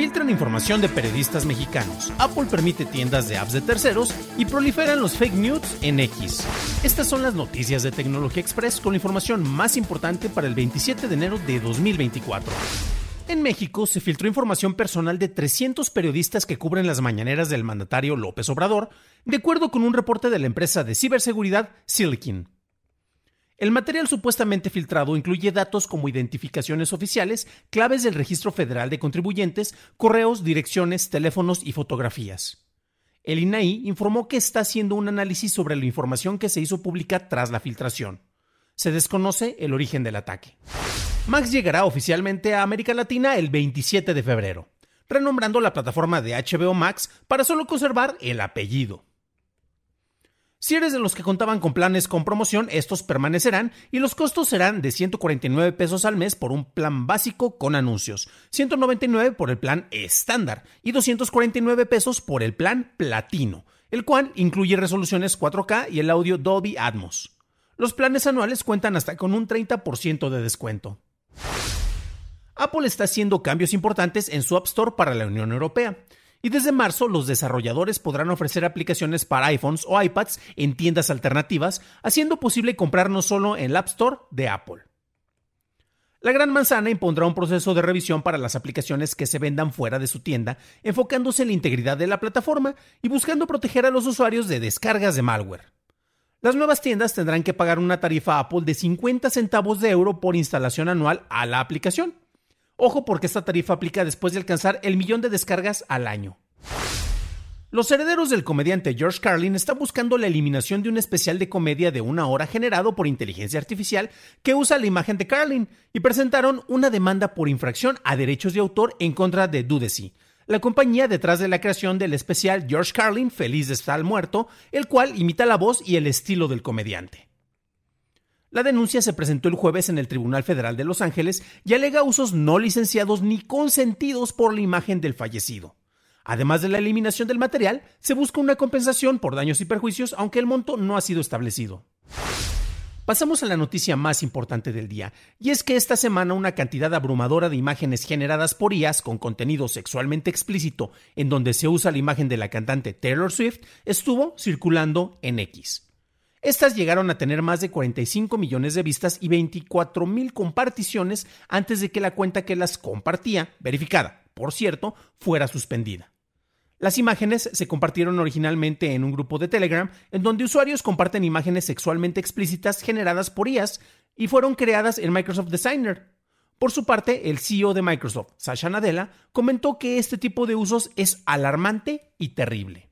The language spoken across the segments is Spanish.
Filtran información de periodistas mexicanos. Apple permite tiendas de apps de terceros y proliferan los fake news en X. Estas son las noticias de Tecnología Express con la información más importante para el 27 de enero de 2024. En México se filtró información personal de 300 periodistas que cubren las mañaneras del mandatario López Obrador, de acuerdo con un reporte de la empresa de ciberseguridad Silicon. El material supuestamente filtrado incluye datos como identificaciones oficiales, claves del Registro Federal de Contribuyentes, correos, direcciones, teléfonos y fotografías. El INAI informó que está haciendo un análisis sobre la información que se hizo pública tras la filtración. Se desconoce el origen del ataque. Max llegará oficialmente a América Latina el 27 de febrero, renombrando la plataforma de HBO Max para solo conservar el apellido. Si eres de los que contaban con planes con promoción, estos permanecerán y los costos serán de 149 pesos al mes por un plan básico con anuncios, 199 por el plan estándar y 249 pesos por el plan platino, el cual incluye resoluciones 4K y el audio Dolby Atmos. Los planes anuales cuentan hasta con un 30% de descuento. Apple está haciendo cambios importantes en su App Store para la Unión Europea. Y desde marzo los desarrolladores podrán ofrecer aplicaciones para iPhones o iPads en tiendas alternativas, haciendo posible comprar no solo en el App Store de Apple. La Gran Manzana impondrá un proceso de revisión para las aplicaciones que se vendan fuera de su tienda, enfocándose en la integridad de la plataforma y buscando proteger a los usuarios de descargas de malware. Las nuevas tiendas tendrán que pagar una tarifa Apple de 50 centavos de euro por instalación anual a la aplicación. Ojo porque esta tarifa aplica después de alcanzar el millón de descargas al año. Los herederos del comediante George Carlin están buscando la eliminación de un especial de comedia de una hora generado por inteligencia artificial que usa la imagen de Carlin y presentaron una demanda por infracción a derechos de autor en contra de Dudesy, la compañía detrás de la creación del especial George Carlin Feliz de estar muerto, el cual imita la voz y el estilo del comediante. La denuncia se presentó el jueves en el Tribunal Federal de Los Ángeles y alega usos no licenciados ni consentidos por la imagen del fallecido. Además de la eliminación del material, se busca una compensación por daños y perjuicios, aunque el monto no ha sido establecido. Pasamos a la noticia más importante del día, y es que esta semana una cantidad abrumadora de imágenes generadas por IAS con contenido sexualmente explícito, en donde se usa la imagen de la cantante Taylor Swift, estuvo circulando en X. Estas llegaron a tener más de 45 millones de vistas y 24 mil comparticiones antes de que la cuenta que las compartía, verificada, por cierto, fuera suspendida. Las imágenes se compartieron originalmente en un grupo de Telegram en donde usuarios comparten imágenes sexualmente explícitas generadas por IAS y fueron creadas en Microsoft Designer. Por su parte, el CEO de Microsoft, Sasha Nadella, comentó que este tipo de usos es alarmante y terrible.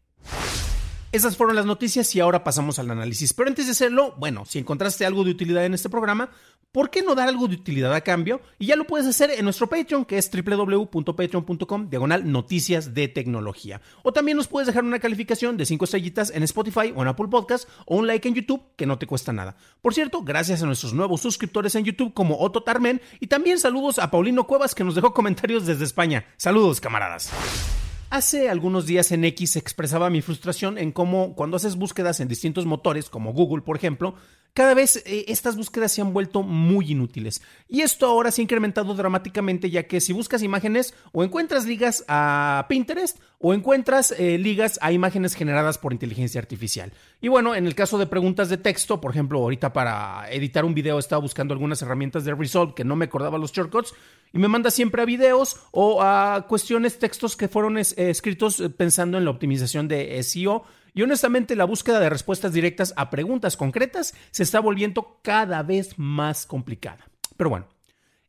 Esas fueron las noticias y ahora pasamos al análisis. Pero antes de hacerlo, bueno, si encontraste algo de utilidad en este programa, ¿por qué no dar algo de utilidad a cambio? Y ya lo puedes hacer en nuestro Patreon, que es www.patreon.com, diagonal noticias de tecnología. O también nos puedes dejar una calificación de 5 estrellitas en Spotify o en Apple Podcast, o un like en YouTube, que no te cuesta nada. Por cierto, gracias a nuestros nuevos suscriptores en YouTube como Otto Tarmen, y también saludos a Paulino Cuevas, que nos dejó comentarios desde España. Saludos, camaradas. Hace algunos días en X expresaba mi frustración en cómo cuando haces búsquedas en distintos motores, como Google por ejemplo, cada vez eh, estas búsquedas se han vuelto muy inútiles. Y esto ahora se ha incrementado dramáticamente ya que si buscas imágenes o encuentras ligas a Pinterest o encuentras eh, ligas a imágenes generadas por inteligencia artificial. Y bueno, en el caso de preguntas de texto, por ejemplo, ahorita para editar un video estaba buscando algunas herramientas de Resolve que no me acordaba los shortcuts y me manda siempre a videos o a cuestiones, textos que fueron escritos eh, pensando en la optimización de SEO Y honestamente la búsqueda de respuestas directas a preguntas concretas se está volviendo cada vez más complicada. Pero bueno,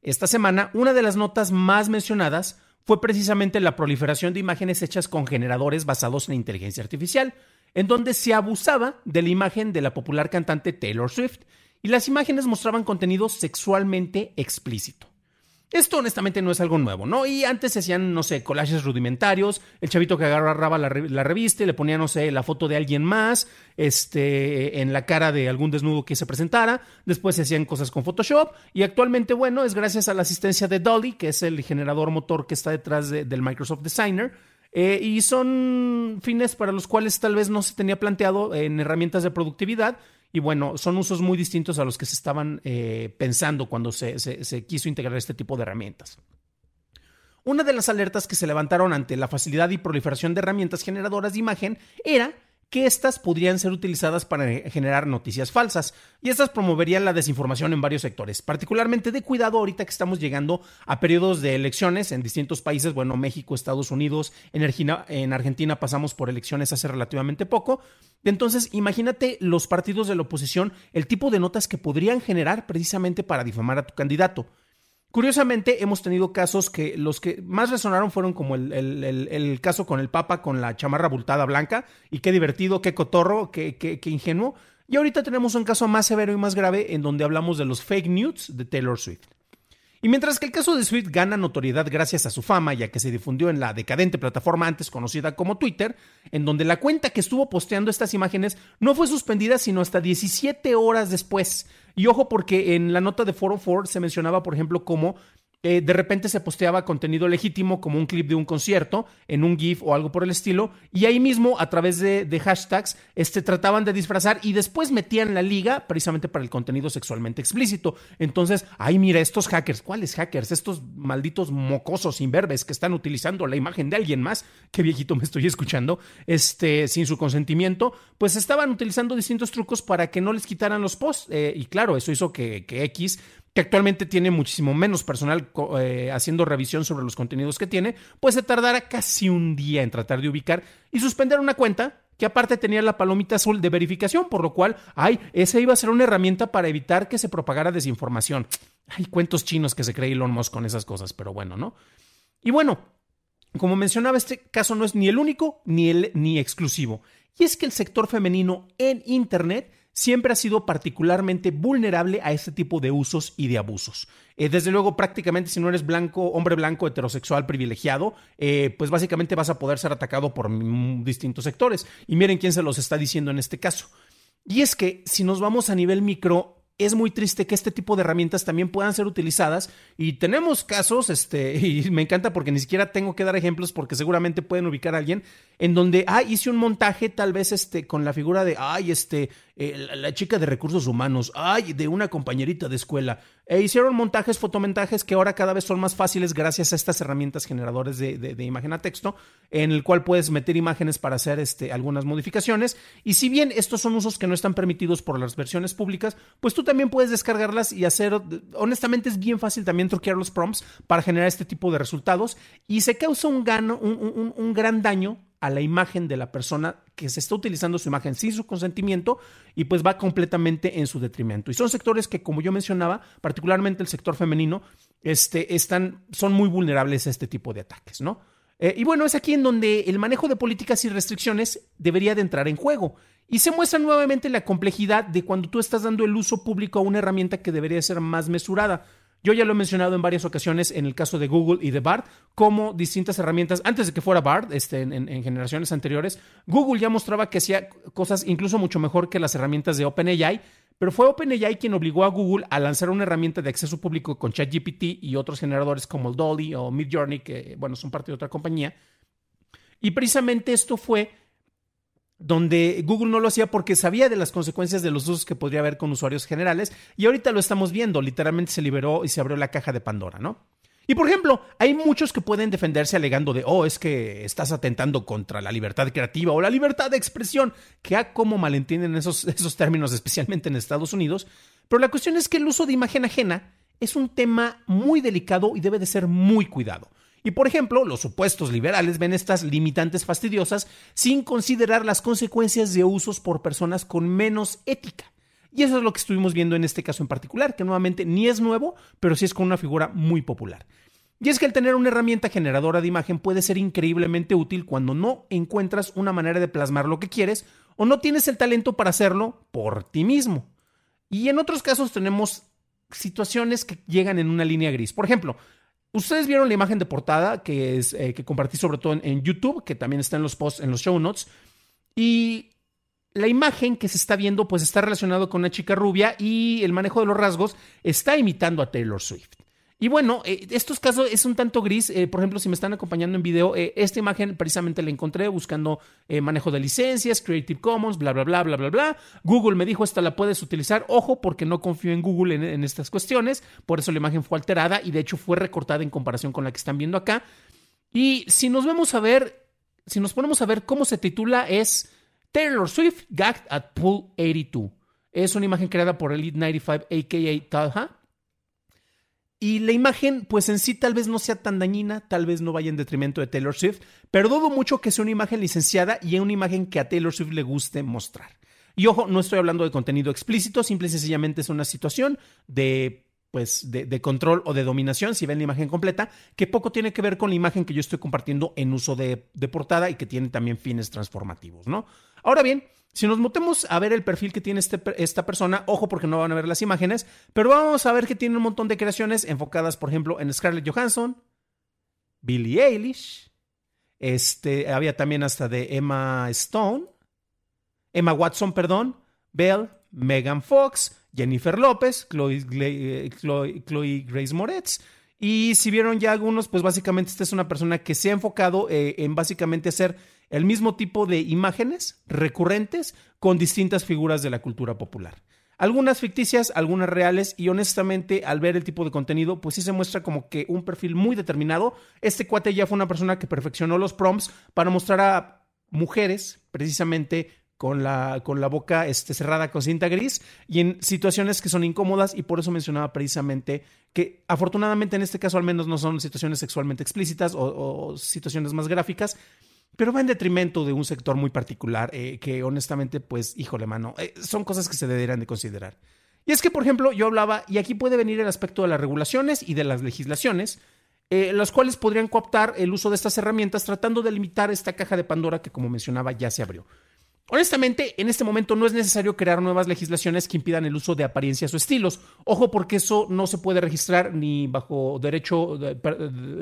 esta semana una de las notas más mencionadas fue precisamente la proliferación de imágenes hechas con generadores basados en inteligencia artificial, en donde se abusaba de la imagen de la popular cantante Taylor Swift y las imágenes mostraban contenido sexualmente explícito. Esto honestamente no es algo nuevo, ¿no? Y antes se hacían, no sé, collages rudimentarios, el chavito que agarraba la, revista y le ponía, no sé, la foto de alguien más, este, en la cara de algún desnudo que se presentara, después se hacían cosas con Photoshop y actualmente, bueno, es gracias a la asistencia de Dolly, que es el generador motor que está detrás del Microsoft Designer, eh, y son fines para los cuales tal vez no se tenía planteado en herramientas de productividad, y bueno, son usos muy distintos a los que se estaban eh, pensando cuando se, se quiso integrar este tipo de herramientas. Una de las alertas que se levantaron ante la facilidad y proliferación de herramientas generadoras de imagen era que estas podrían ser utilizadas para generar noticias falsas y estas promoverían la desinformación en varios sectores, particularmente de cuidado ahorita que estamos llegando a periodos de elecciones en distintos países, bueno, México, Estados Unidos, en Argentina, en Argentina pasamos por elecciones hace relativamente poco, entonces imagínate los partidos de la oposición, el tipo de notas que podrían generar precisamente para difamar a tu candidato. Curiosamente, hemos tenido casos que los que más resonaron fueron como el, caso con el Papa con la chamarra abultada blanca, y qué divertido, qué cotorro, qué, qué, qué ingenuo. Y ahorita tenemos un caso más severo y más grave en donde hablamos de los fake news de Taylor Swift. Y mientras que el caso de Swift gana notoriedad gracias a su fama, ya que se difundió en la decadente plataforma antes conocida como Twitter, en donde la cuenta que estuvo posteando estas imágenes no fue suspendida sino hasta 17 horas después. Y ojo porque en la nota de 404 se mencionaba, por ejemplo, cómo eh, de repente se posteaba contenido legítimo como un clip de un concierto en un GIF o algo por el estilo, y ahí mismo a través de, hashtags este, trataban de disfrazar y después metían la liga precisamente para el contenido sexualmente explícito. Entonces, ay, mira, estos hackers, ¿cuáles hackers? Estos malditos mocosos imberbes que están utilizando la imagen de alguien más, qué viejito me estoy escuchando, este, sin su consentimiento, pues estaban utilizando distintos trucos para que no les quitaran los posts. Eh, y claro, eso hizo que, que X actualmente tiene muchísimo menos personal eh, haciendo revisión sobre los contenidos que tiene, pues se tardará casi un día en tratar de ubicar y suspender una cuenta que aparte tenía la palomita azul de verificación, por lo cual, ay, esa iba a ser una herramienta para evitar que se propagara desinformación. Hay cuentos chinos que se cree Elon Musk con esas cosas, pero bueno, ¿no? Y bueno, como mencionaba, este caso no es ni el único ni el ni exclusivo. Y es que el sector femenino en Internet siempre ha sido particularmente vulnerable a este tipo de usos y de abusos. Eh, desde luego, prácticamente si no eres blanco, hombre blanco, heterosexual, privilegiado, eh, pues básicamente vas a poder ser atacado por distintos sectores. Y miren quién se los está diciendo en este caso. Y es que si nos vamos a nivel micro, es muy triste que este tipo de herramientas también puedan ser utilizadas y tenemos casos, este, y me encanta porque ni siquiera tengo que dar ejemplos porque seguramente pueden ubicar a alguien en donde, ah, hice un montaje tal vez este, con la figura de, ay, este, eh, la, chica de recursos humanos, ay, de una compañerita de escuela. E hicieron montajes, fotomontajes que ahora cada vez son más fáciles gracias a estas herramientas generadores de, imagen a texto, en el cual puedes meter imágenes para hacer este, algunas modificaciones. Y si bien estos son usos que no están permitidos por las versiones públicas, pues tú también puedes descargarlas y hacer, honestamente es bien fácil también truquear los prompts para generar este tipo de resultados y se causa un, gano, un gran daño a la imagen de la persona que se está utilizando su imagen sin su consentimiento y pues va completamente en su detrimento. Y son sectores que, como yo mencionaba, particularmente el sector femenino, este, están, son muy vulnerables a este tipo de ataques, ¿no? Eh, y bueno, es aquí en donde el manejo de políticas y restricciones debería de entrar en juego. Y se muestra nuevamente la complejidad de cuando tú estás dando el uso público a una herramienta que debería ser más mesurada. Yo ya lo he mencionado en varias ocasiones en el caso de Google y de BART, como distintas herramientas, antes de que fuera BART, este, en, generaciones anteriores, Google ya mostraba que hacía cosas incluso mucho mejor que las herramientas de OpenAI, pero fue OpenAI quien obligó a Google a lanzar una herramienta de acceso público con ChatGPT y otros generadores como el Dolly o Midjourney, que bueno, son parte de otra compañía. Y precisamente esto fue donde Google no lo hacía porque sabía de las consecuencias de los usos que podría haber con usuarios generales y ahorita lo estamos viendo, literalmente se liberó y se abrió la caja de Pandora, ¿no? Y por ejemplo, hay muchos que pueden defenderse alegando de, oh, es que estás atentando contra la libertad creativa o la libertad de expresión, que a cómo malentienden esos, esos términos, especialmente en Estados Unidos. Pero la cuestión es que el uso de imagen ajena es un tema muy delicado y debe de ser muy cuidado. Y por ejemplo, los supuestos liberales ven estas limitantes fastidiosas sin considerar las consecuencias de usos por personas con menos ética. Y eso es lo que estuvimos viendo en este caso en particular, que nuevamente ni es nuevo, pero sí es con una figura muy popular. Y es que el tener una herramienta generadora de imagen puede ser increíblemente útil cuando no encuentras una manera de plasmar lo que quieres o no tienes el talento para hacerlo por ti mismo. Y en otros casos tenemos situaciones que llegan en una línea gris. Por ejemplo, ustedes vieron la imagen de portada que, es, eh, que compartí sobre todo en, en, YouTube, que también está en los posts, en los show notes. Y la imagen que se está viendo pues está relacionado con una chica rubia y el manejo de los rasgos está imitando a Taylor Swift. Y bueno, eh, estos casos es un tanto gris. Eh, por ejemplo, si me están acompañando en video, eh, esta imagen precisamente la encontré buscando manejo de licencias, Creative Commons, bla, bla, bla, bla, bla, bla. Google me dijo, esta la puedes utilizar. Ojo, porque no confío en Google en, en estas cuestiones. Por eso la imagen fue alterada y de hecho fue recortada en comparación con la que están viendo acá. Y si nos vemos a ver, si nos ponemos a ver cómo se titula, es Taylor Swift gagged at Pool 82. Es una imagen creada por Elite 95, a.k.a. Talha. Y la imagen, pues en sí tal vez no sea tan dañina, tal vez no vaya en detrimento de Taylor Swift, pero dudo mucho que sea una imagen licenciada y una imagen que a Taylor Swift le guste mostrar. Y ojo, no estoy hablando de contenido explícito, simple y sencillamente es una situación de pues de, control o de dominación, si ven la imagen completa, que poco tiene que ver con la imagen que yo estoy compartiendo en uso de portada y que tiene también fines transformativos, ¿no? Ahora bien, si nos metemos a ver el perfil que tiene este, esta persona, ojo porque no van a ver las imágenes, pero vamos a ver que tiene un montón de creaciones enfocadas, por ejemplo, en Scarlett Johansson, Billie Eilish, este, había también hasta de Emma Stone, Emma Watson, perdón, Belle, Megan Fox, Jennifer López, Chloe, Chloe, Chloe, Grace Moretz. Y si vieron ya algunos, pues básicamente esta es una persona que se ha enfocado eh, en básicamente hacer el mismo tipo de imágenes recurrentes con distintas figuras de la cultura popular. Algunas ficticias, algunas reales y honestamente al ver el tipo de contenido pues sí se muestra como que un perfil muy determinado. Este cuate ya fue una persona que perfeccionó los prompts para mostrar a mujeres precisamente con la, con la boca este, cerrada con cinta gris y en situaciones que son incómodas y por eso mencionaba precisamente que afortunadamente en este caso al menos no son situaciones sexualmente explícitas o, o situaciones más gráficas, pero va en detrimento de un sector muy particular eh, que honestamente, pues, híjole, mano, eh, son cosas que se deberían de considerar. Y es que, por ejemplo, yo hablaba, y aquí puede venir el aspecto de las regulaciones y de las legislaciones, eh, las cuales podrían cooptar el uso de estas herramientas tratando de limitar esta caja de Pandora que, como mencionaba, ya se abrió. Honestamente, en este momento no es necesario crear nuevas legislaciones que impidan el uso de apariencias o estilos. Ojo, porque eso no se puede registrar ni bajo derecho,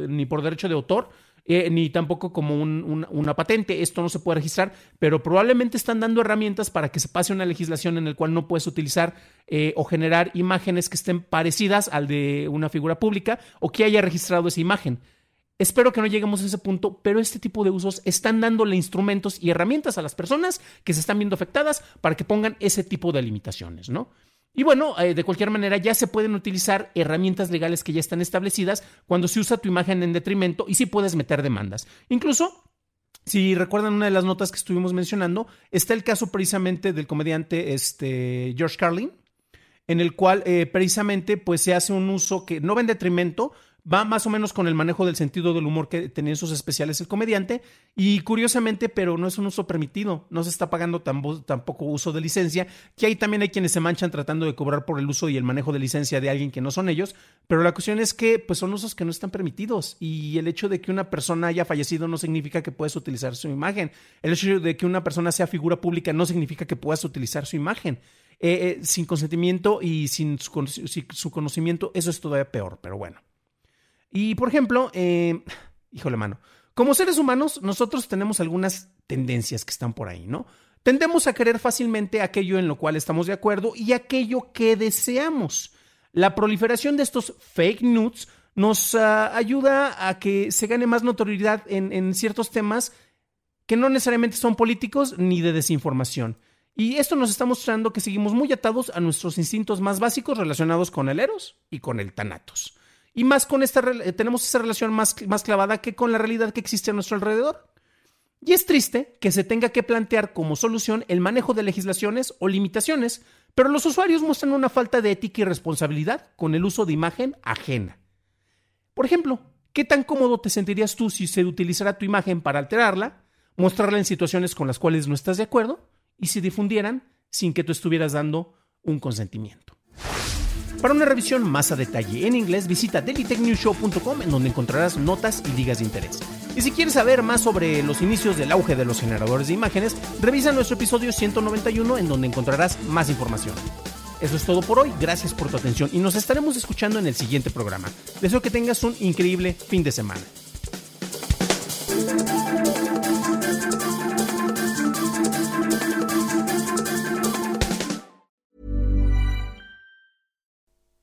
ni por derecho de autor, eh, ni tampoco como un, un, una patente. Esto no se puede registrar, pero probablemente están dando herramientas para que se pase una legislación en la cual no puedes utilizar eh, o generar imágenes que estén parecidas al de una figura pública o que haya registrado esa imagen. Espero que no lleguemos a ese punto, pero este tipo de usos están dándole instrumentos y herramientas a las personas que se están viendo afectadas para que pongan ese tipo de limitaciones, ¿no? Y bueno, eh, de cualquier manera ya se pueden utilizar herramientas legales que ya están establecidas cuando se usa tu imagen en detrimento y sí puedes meter demandas. Incluso si recuerdan una de las notas que estuvimos mencionando, está el caso precisamente del comediante este, George Carlin, en el cual eh, precisamente pues se hace un uso que no va en detrimento, va más o menos con el manejo del sentido del humor que tenía en sus especiales el comediante y curiosamente, pero no es un uso permitido, no se está pagando tampoco uso de licencia, que ahí también hay quienes se manchan tratando de cobrar por el uso y el manejo de licencia de alguien que no son ellos, pero la cuestión es que pues son usos que no están permitidos y el hecho de que una persona haya fallecido no significa que puedas utilizar su imagen, el hecho de que una persona sea figura pública no significa que puedas utilizar su imagen. Eh, eh, sin consentimiento y sin su, su conocimiento, eso es todavía peor, pero bueno. Y por ejemplo, eh, híjole mano, como seres humanos nosotros tenemos algunas tendencias que están por ahí, ¿no? Tendemos a querer fácilmente aquello en lo cual estamos de acuerdo y aquello que deseamos. La proliferación de estos fake news nos uh, ayuda a que se gane más notoriedad en, en ciertos temas que no necesariamente son políticos ni de desinformación. Y esto nos está mostrando que seguimos muy atados a nuestros instintos más básicos relacionados con el Eros y con el Thanatos. Y más con esta, eh, tenemos esa relación más, más clavada que con la realidad que existe a nuestro alrededor. Y es triste que se tenga que plantear como solución el manejo de legislaciones o limitaciones, pero los usuarios muestran una falta de ética y responsabilidad con el uso de imagen ajena. Por ejemplo, ¿Qué tan cómodo te sentirías tú si se utilizara tu imagen para alterarla, mostrarla en situaciones con las cuales no estás de acuerdo y si difundieran sin que tú estuvieras dando un consentimiento? Para una revisión más a detalle en inglés, visita dailytechnewshow.com en donde encontrarás notas y ligas de interés. Y si quieres saber más sobre los inicios del auge de los generadores de imágenes, revisa nuestro episodio 191 en donde encontrarás más información. Eso es todo por hoy, gracias por tu atención y nos estaremos escuchando en el siguiente programa. Deseo que tengas un increíble fin de semana.